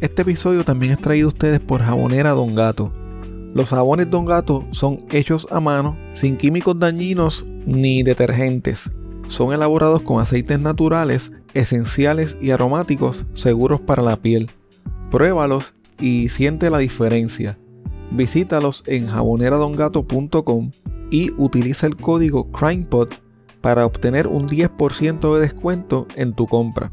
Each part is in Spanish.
Este episodio también es traído a ustedes por Jabonera Don Gato. Los jabones Don Gato son hechos a mano, sin químicos dañinos ni detergentes. Son elaborados con aceites naturales, esenciales y aromáticos seguros para la piel. Pruébalos y siente la diferencia. Visítalos en jaboneradongato.com y utiliza el código CrimePod para obtener un 10% de descuento en tu compra.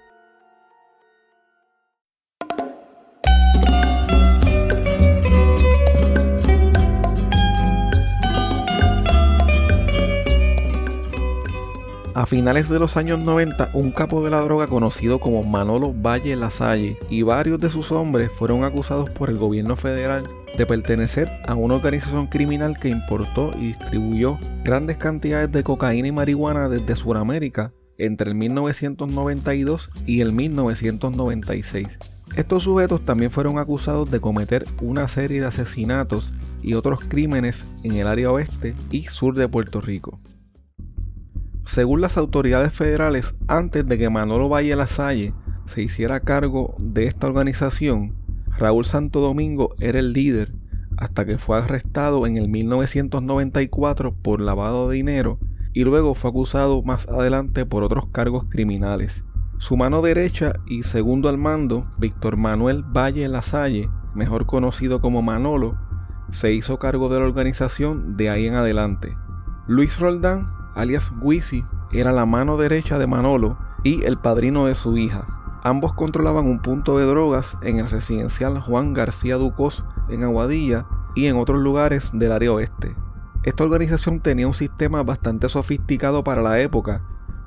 A finales de los años 90, un capo de la droga conocido como Manolo Valle Lasalle y varios de sus hombres fueron acusados por el gobierno federal de pertenecer a una organización criminal que importó y distribuyó grandes cantidades de cocaína y marihuana desde Sudamérica entre el 1992 y el 1996. Estos sujetos también fueron acusados de cometer una serie de asesinatos y otros crímenes en el área oeste y sur de Puerto Rico. Según las autoridades federales, antes de que Manolo Valle Lasalle se hiciera cargo de esta organización, Raúl Santo Domingo era el líder hasta que fue arrestado en el 1994 por lavado de dinero y luego fue acusado más adelante por otros cargos criminales. Su mano derecha y segundo al mando, Víctor Manuel Valle Lasalle, mejor conocido como Manolo, se hizo cargo de la organización de ahí en adelante. Luis Roldán alias Wisi, era la mano derecha de Manolo y el padrino de su hija. Ambos controlaban un punto de drogas en el residencial Juan García Ducos en Aguadilla y en otros lugares del área oeste. Esta organización tenía un sistema bastante sofisticado para la época,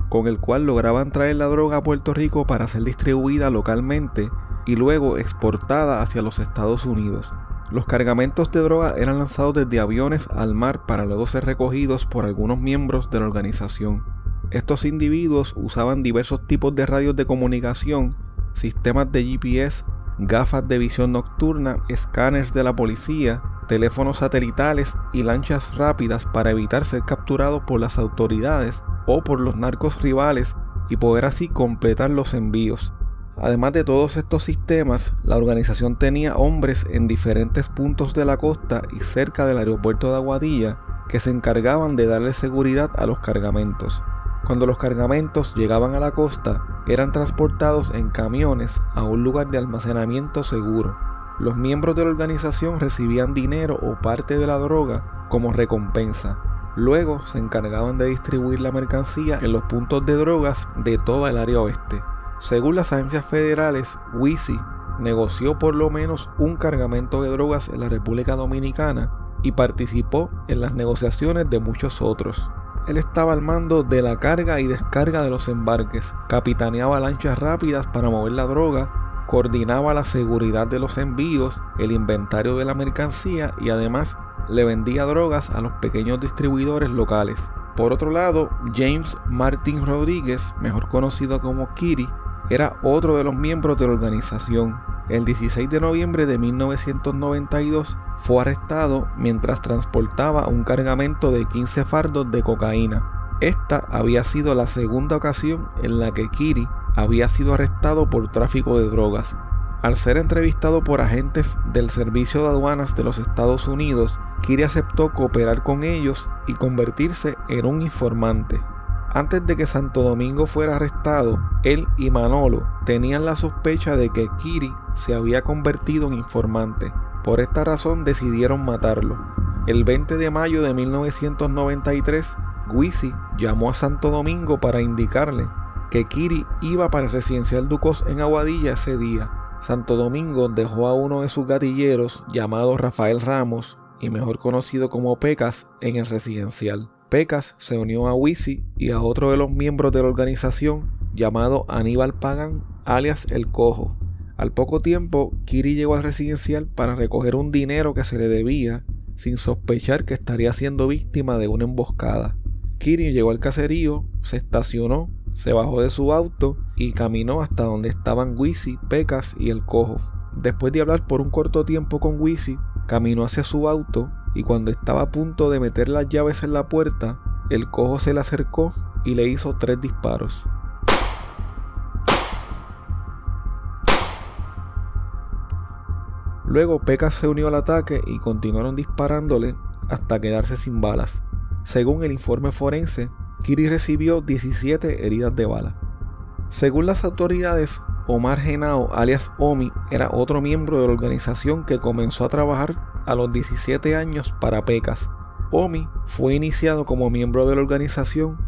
con el cual lograban traer la droga a Puerto Rico para ser distribuida localmente y luego exportada hacia los Estados Unidos. Los cargamentos de droga eran lanzados desde aviones al mar para luego ser recogidos por algunos miembros de la organización. Estos individuos usaban diversos tipos de radios de comunicación, sistemas de GPS, gafas de visión nocturna, escáneres de la policía, teléfonos satelitales y lanchas rápidas para evitar ser capturados por las autoridades o por los narcos rivales y poder así completar los envíos. Además de todos estos sistemas, la organización tenía hombres en diferentes puntos de la costa y cerca del aeropuerto de Aguadilla que se encargaban de darle seguridad a los cargamentos. Cuando los cargamentos llegaban a la costa, eran transportados en camiones a un lugar de almacenamiento seguro. Los miembros de la organización recibían dinero o parte de la droga como recompensa. Luego se encargaban de distribuir la mercancía en los puntos de drogas de toda el área oeste. Según las agencias federales, Wisi negoció por lo menos un cargamento de drogas en la República Dominicana y participó en las negociaciones de muchos otros. Él estaba al mando de la carga y descarga de los embarques, capitaneaba lanchas rápidas para mover la droga, coordinaba la seguridad de los envíos, el inventario de la mercancía y además le vendía drogas a los pequeños distribuidores locales. Por otro lado, James Martin Rodríguez, mejor conocido como Kiri, era otro de los miembros de la organización. el 16 de noviembre de 1992 fue arrestado mientras transportaba un cargamento de 15 fardos de cocaína. Esta había sido la segunda ocasión en la que Kiri había sido arrestado por tráfico de drogas. Al ser entrevistado por agentes del Servicio de Aduanas de los Estados Unidos, Kiri aceptó cooperar con ellos y convertirse en un informante. Antes de que Santo Domingo fuera arrestado, él y Manolo tenían la sospecha de que Kiri se había convertido en informante. Por esta razón decidieron matarlo. El 20 de mayo de 1993, Guisi llamó a Santo Domingo para indicarle que Kiri iba para el residencial Ducos en Aguadilla ese día. Santo Domingo dejó a uno de sus gatilleros, llamado Rafael Ramos, y mejor conocido como Pecas, en el residencial. Pecas se unió a Wisi y a otro de los miembros de la organización llamado Aníbal Pagan, alias El Cojo. Al poco tiempo, Kiri llegó al residencial para recoger un dinero que se le debía, sin sospechar que estaría siendo víctima de una emboscada. Kiri llegó al caserío, se estacionó, se bajó de su auto y caminó hasta donde estaban Wisi, Pecas y el Cojo. Después de hablar por un corto tiempo con Wisi, caminó hacia su auto y cuando estaba a punto de meter las llaves en la puerta, el cojo se le acercó y le hizo tres disparos. Luego Pecas se unió al ataque y continuaron disparándole hasta quedarse sin balas. Según el informe forense, Kiri recibió 17 heridas de bala. Según las autoridades, Omar Genao, alias Omi, era otro miembro de la organización que comenzó a trabajar a los 17 años para Pecas. Omi fue iniciado como miembro de la organización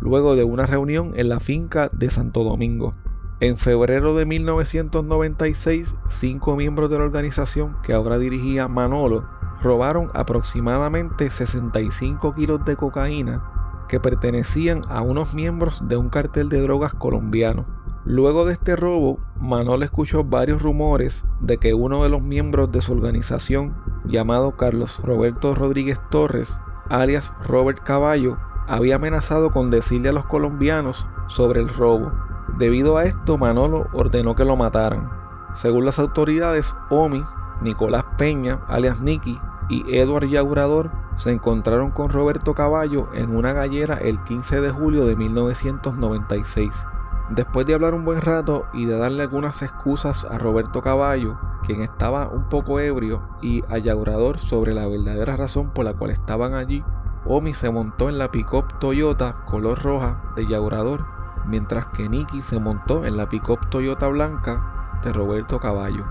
luego de una reunión en la finca de Santo Domingo. En febrero de 1996, cinco miembros de la organización que ahora dirigía Manolo robaron aproximadamente 65 kilos de cocaína que pertenecían a unos miembros de un cartel de drogas colombiano. Luego de este robo, Manolo escuchó varios rumores de que uno de los miembros de su organización, llamado Carlos Roberto Rodríguez Torres, alias Robert Caballo, había amenazado con decirle a los colombianos sobre el robo. Debido a esto, Manolo ordenó que lo mataran. Según las autoridades, Omi, Nicolás Peña, alias Nicky, y Edward Yaurador se encontraron con Roberto Caballo en una gallera el 15 de julio de 1996. Después de hablar un buen rato y de darle algunas excusas a Roberto Caballo, quien estaba un poco ebrio, y a Yaurador sobre la verdadera razón por la cual estaban allí, Omi se montó en la pickup Toyota color roja de Yaurador, mientras que Nicky se montó en la pickup Toyota blanca de Roberto Caballo.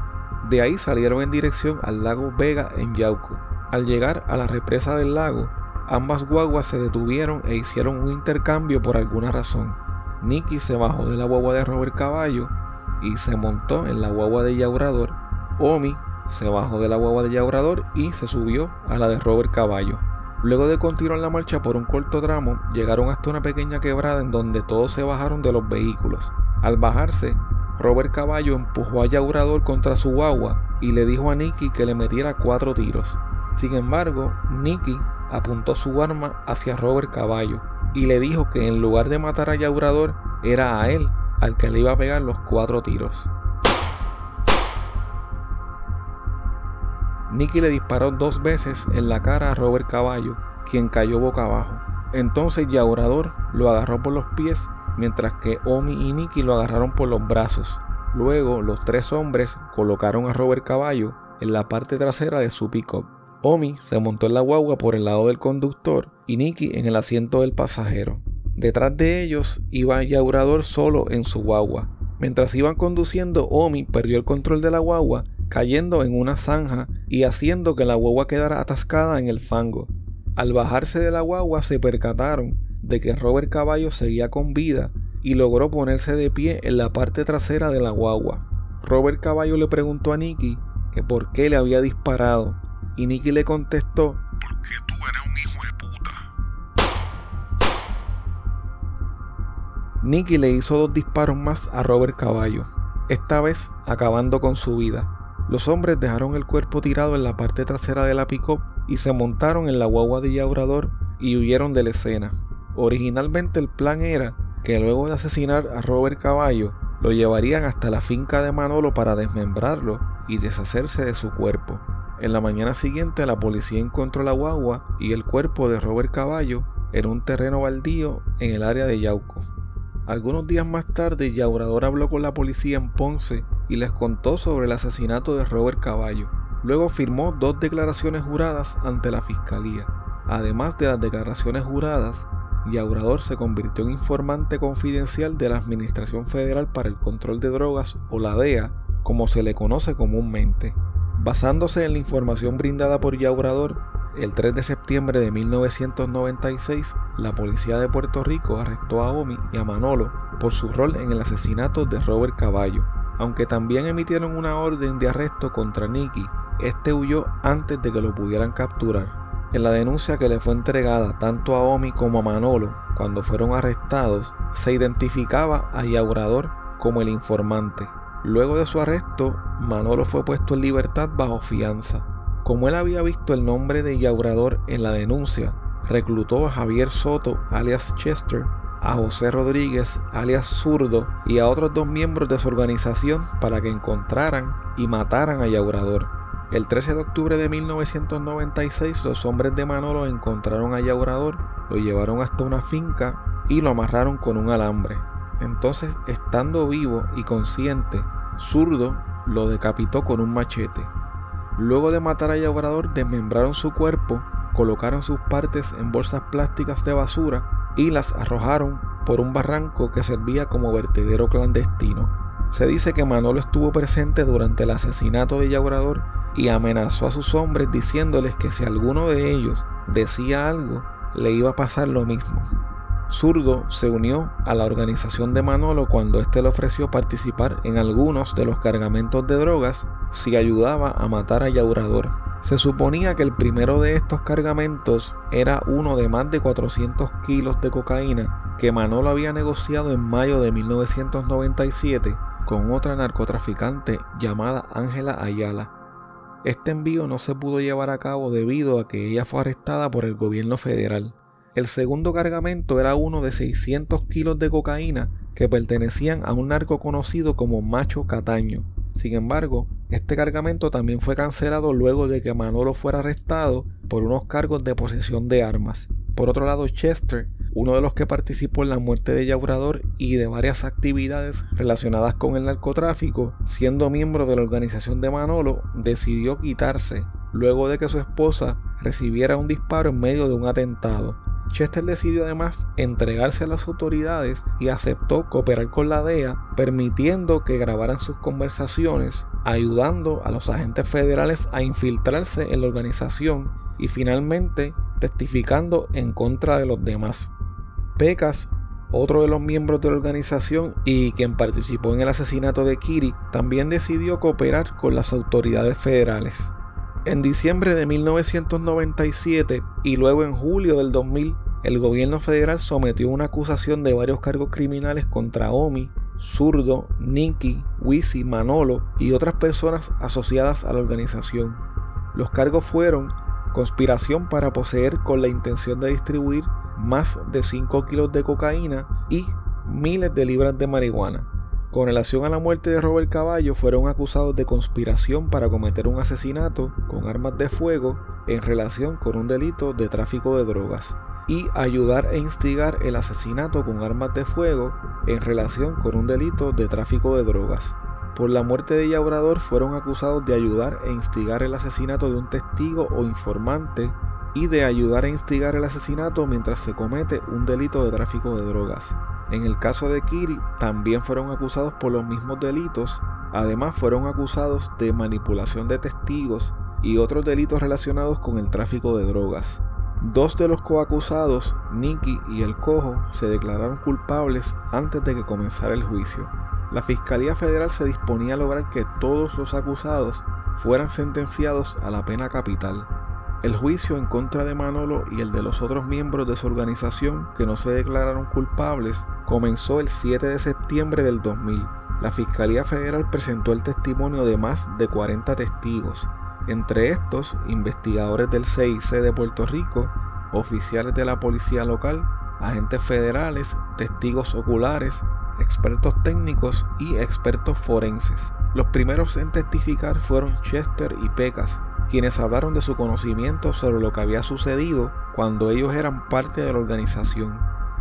De ahí salieron en dirección al lago Vega en Yauco. Al llegar a la represa del lago, ambas guaguas se detuvieron e hicieron un intercambio por alguna razón. Nicky se bajó de la guagua de Robert Caballo y se montó en la guagua de Yaurador. Omi se bajó de la guagua de Yaurador y se subió a la de Robert Caballo. Luego de continuar la marcha por un corto tramo, llegaron hasta una pequeña quebrada en donde todos se bajaron de los vehículos. Al bajarse, Robert Caballo empujó a Yaurador contra su guagua y le dijo a Nicky que le metiera cuatro tiros. Sin embargo, Nicky apuntó su arma hacia Robert Caballo y le dijo que en lugar de matar a Yaurador era a él al que le iba a pegar los cuatro tiros. Nicky le disparó dos veces en la cara a Robert Caballo, quien cayó boca abajo. Entonces Yaurador lo agarró por los pies, mientras que Omi y Nicky lo agarraron por los brazos. Luego los tres hombres colocaron a Robert Caballo en la parte trasera de su pick-up. Omi se montó en la guagua por el lado del conductor y Nicky en el asiento del pasajero. Detrás de ellos iba Yaurador solo en su guagua. Mientras iban conduciendo, Omi perdió el control de la guagua, cayendo en una zanja y haciendo que la guagua quedara atascada en el fango. Al bajarse de la guagua se percataron de que Robert Caballo seguía con vida y logró ponerse de pie en la parte trasera de la guagua. Robert Caballo le preguntó a Nicky que por qué le había disparado y Nicky le contestó, porque tú eres un hijo de puta. Nicky le hizo dos disparos más a Robert Caballo, esta vez acabando con su vida. Los hombres dejaron el cuerpo tirado en la parte trasera de la pick y se montaron en la guagua de Yaurador y huyeron de la escena. Originalmente el plan era que luego de asesinar a Robert Caballo, lo llevarían hasta la finca de Manolo para desmembrarlo y deshacerse de su cuerpo. En la mañana siguiente la policía encontró la guagua y el cuerpo de Robert Caballo en un terreno baldío en el área de Yauco. Algunos días más tarde, Yaurador habló con la policía en Ponce y les contó sobre el asesinato de Robert Caballo. Luego firmó dos declaraciones juradas ante la fiscalía. Además de las declaraciones juradas, Yaurador se convirtió en informante confidencial de la Administración Federal para el Control de Drogas o la DEA, como se le conoce comúnmente. Basándose en la información brindada por Yaurador, el 3 de septiembre de 1996, la policía de Puerto Rico arrestó a Omi y a Manolo por su rol en el asesinato de Robert Caballo, aunque también emitieron una orden de arresto contra Nicky. Este huyó antes de que lo pudieran capturar. En la denuncia que le fue entregada tanto a Omi como a Manolo cuando fueron arrestados, se identificaba a Yaurador como el informante. Luego de su arresto, Manolo fue puesto en libertad bajo fianza. Como él había visto el nombre de Yaurador en la denuncia, reclutó a Javier Soto, alias Chester, a José Rodríguez, alias Zurdo, y a otros dos miembros de su organización para que encontraran y mataran a Yaurador. El 13 de octubre de 1996 los hombres de Manolo encontraron a Yaurador, lo llevaron hasta una finca y lo amarraron con un alambre. Entonces, estando vivo y consciente, Zurdo lo decapitó con un machete. Luego de matar a Yaurador, desmembraron su cuerpo, colocaron sus partes en bolsas plásticas de basura y las arrojaron por un barranco que servía como vertedero clandestino. Se dice que Manolo estuvo presente durante el asesinato de Yaurador y amenazó a sus hombres diciéndoles que si alguno de ellos decía algo, le iba a pasar lo mismo. Zurdo se unió a la organización de Manolo cuando éste le ofreció participar en algunos de los cargamentos de drogas si ayudaba a matar a Yaurador. Se suponía que el primero de estos cargamentos era uno de más de 400 kilos de cocaína que Manolo había negociado en mayo de 1997 con otra narcotraficante llamada Ángela Ayala. Este envío no se pudo llevar a cabo debido a que ella fue arrestada por el gobierno federal. El segundo cargamento era uno de 600 kilos de cocaína que pertenecían a un narco conocido como Macho Cataño. Sin embargo, este cargamento también fue cancelado luego de que Manolo fuera arrestado por unos cargos de posesión de armas. Por otro lado, Chester uno de los que participó en la muerte de Yaurador y de varias actividades relacionadas con el narcotráfico, siendo miembro de la organización de Manolo, decidió quitarse luego de que su esposa recibiera un disparo en medio de un atentado. Chester decidió además entregarse a las autoridades y aceptó cooperar con la DEA, permitiendo que grabaran sus conversaciones, ayudando a los agentes federales a infiltrarse en la organización y finalmente testificando en contra de los demás. Pecas, otro de los miembros de la organización y quien participó en el asesinato de Kiri, también decidió cooperar con las autoridades federales. En diciembre de 1997 y luego en julio del 2000, el gobierno federal sometió una acusación de varios cargos criminales contra Omi, Zurdo, Nicky, Wisi, Manolo y otras personas asociadas a la organización. Los cargos fueron conspiración para poseer con la intención de distribuir más de 5 kilos de cocaína y miles de libras de marihuana. Con relación a la muerte de Robert Caballo, fueron acusados de conspiración para cometer un asesinato con armas de fuego en relación con un delito de tráfico de drogas y ayudar e instigar el asesinato con armas de fuego en relación con un delito de tráfico de drogas. Por la muerte de Yaurador fueron acusados de ayudar e instigar el asesinato de un testigo o informante y de ayudar a instigar el asesinato mientras se comete un delito de tráfico de drogas. En el caso de Kiri también fueron acusados por los mismos delitos, además fueron acusados de manipulación de testigos y otros delitos relacionados con el tráfico de drogas. Dos de los coacusados, Nicky y el Cojo, se declararon culpables antes de que comenzara el juicio. La Fiscalía Federal se disponía a lograr que todos los acusados fueran sentenciados a la pena capital, el juicio en contra de Manolo y el de los otros miembros de su organización que no se declararon culpables comenzó el 7 de septiembre del 2000. La Fiscalía Federal presentó el testimonio de más de 40 testigos, entre estos investigadores del CIC de Puerto Rico, oficiales de la policía local, agentes federales, testigos oculares, expertos técnicos y expertos forenses. Los primeros en testificar fueron Chester y Pecas, quienes hablaron de su conocimiento sobre lo que había sucedido cuando ellos eran parte de la organización.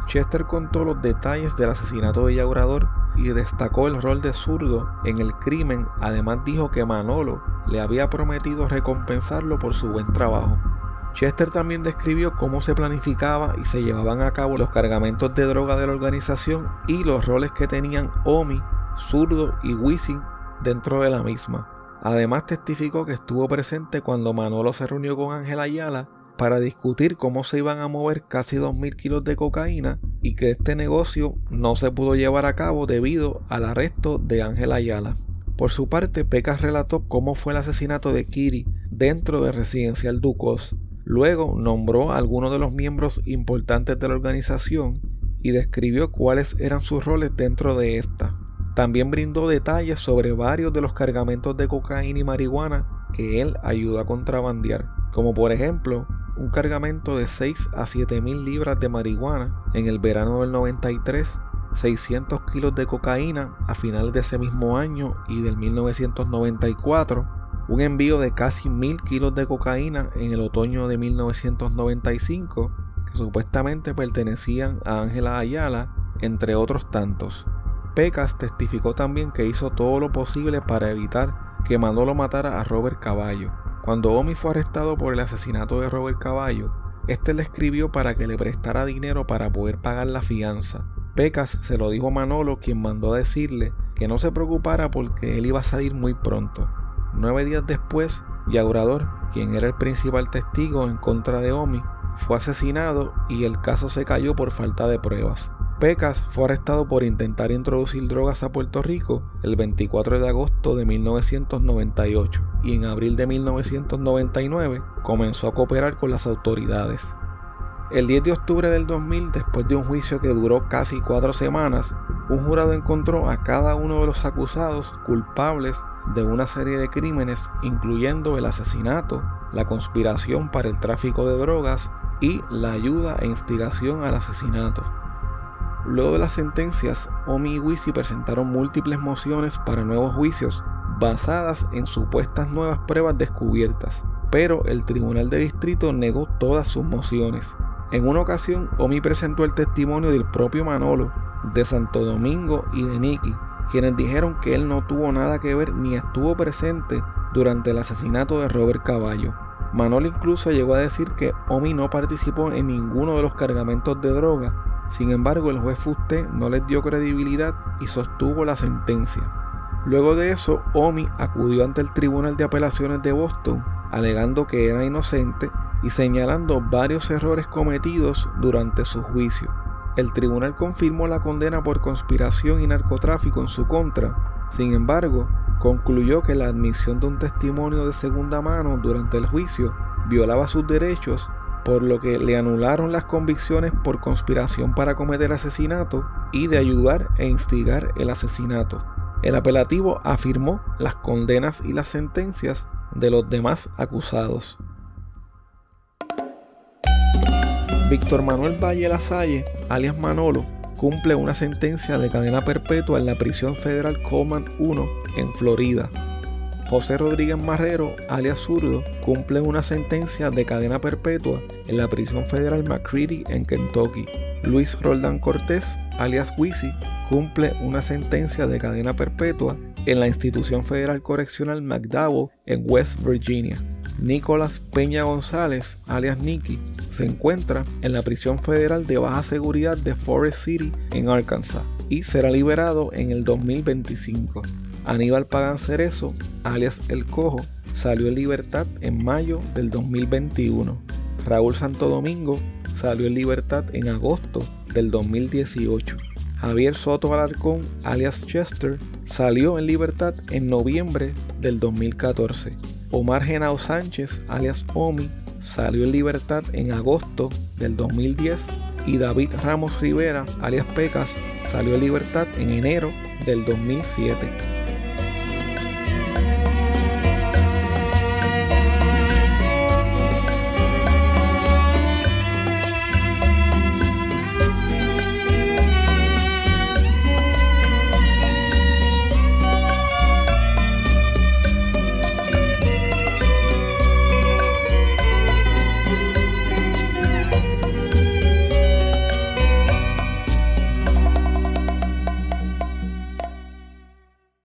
Chester contó los detalles del asesinato de Yaurador y destacó el rol de zurdo en el crimen, además dijo que Manolo le había prometido recompensarlo por su buen trabajo. Chester también describió cómo se planificaba y se llevaban a cabo los cargamentos de droga de la organización y los roles que tenían Omi, Zurdo y Wisin dentro de la misma. Además testificó que estuvo presente cuando Manolo se reunió con Ángel Ayala para discutir cómo se iban a mover casi 2.000 kilos de cocaína y que este negocio no se pudo llevar a cabo debido al arresto de Ángel Ayala. Por su parte, Pecas relató cómo fue el asesinato de Kiri dentro del residencial Ducos. Luego nombró a algunos de los miembros importantes de la organización y describió cuáles eran sus roles dentro de esta. También brindó detalles sobre varios de los cargamentos de cocaína y marihuana que él ayudó a contrabandear, como por ejemplo un cargamento de 6 a 7 mil libras de marihuana en el verano del 93, 600 kilos de cocaína a finales de ese mismo año y del 1994, un envío de casi mil kilos de cocaína en el otoño de 1995 que supuestamente pertenecían a Ángela Ayala, entre otros tantos. Pecas testificó también que hizo todo lo posible para evitar que Manolo matara a Robert Caballo, cuando Omi fue arrestado por el asesinato de Robert Caballo, este le escribió para que le prestara dinero para poder pagar la fianza. Pecas se lo dijo a Manolo, quien mandó a decirle que no se preocupara porque él iba a salir muy pronto. Nueve días después, Yaurador, quien era el principal testigo en contra de Omi, fue asesinado y el caso se cayó por falta de pruebas. Pecas fue arrestado por intentar introducir drogas a Puerto Rico el 24 de agosto de 1998 y en abril de 1999 comenzó a cooperar con las autoridades. El 10 de octubre del 2000, después de un juicio que duró casi cuatro semanas, un jurado encontró a cada uno de los acusados culpables de una serie de crímenes, incluyendo el asesinato, la conspiración para el tráfico de drogas y la ayuda e instigación al asesinato. Luego de las sentencias, Omi y Wisi presentaron múltiples mociones para nuevos juicios basadas en supuestas nuevas pruebas descubiertas, pero el Tribunal de Distrito negó todas sus mociones. En una ocasión, Omi presentó el testimonio del propio Manolo, de Santo Domingo y de Nicky, quienes dijeron que él no tuvo nada que ver ni estuvo presente durante el asesinato de Robert Caballo. Manolo incluso llegó a decir que Omi no participó en ninguno de los cargamentos de droga sin embargo, el juez Fuste no les dio credibilidad y sostuvo la sentencia. Luego de eso, Omi acudió ante el Tribunal de Apelaciones de Boston, alegando que era inocente y señalando varios errores cometidos durante su juicio. El tribunal confirmó la condena por conspiración y narcotráfico en su contra. Sin embargo, concluyó que la admisión de un testimonio de segunda mano durante el juicio violaba sus derechos por lo que le anularon las convicciones por conspiración para cometer asesinato y de ayudar e instigar el asesinato. El apelativo afirmó las condenas y las sentencias de los demás acusados. Víctor Manuel Valle Lasalle, alias Manolo, cumple una sentencia de cadena perpetua en la prisión federal Coleman 1 en Florida José Rodríguez Marrero, alias Zurdo, cumple una sentencia de cadena perpetua en la prisión federal McCready en Kentucky. Luis Roldán Cortés, alias Wisi, cumple una sentencia de cadena perpetua en la institución federal correccional McDowell en West Virginia. Nicolás Peña González, alias Nicky, se encuentra en la prisión federal de baja seguridad de Forest City en Arkansas y será liberado en el 2025. Aníbal Pagan Cerezo, alias El Cojo, salió en libertad en mayo del 2021. Raúl Santo Domingo salió en libertad en agosto del 2018. Javier Soto Alarcón, alias Chester, salió en libertad en noviembre del 2014. Omar Genao Sánchez, alias Omi, salió en libertad en agosto del 2010 y David Ramos Rivera, alias Pecas, salió en libertad en enero del 2007.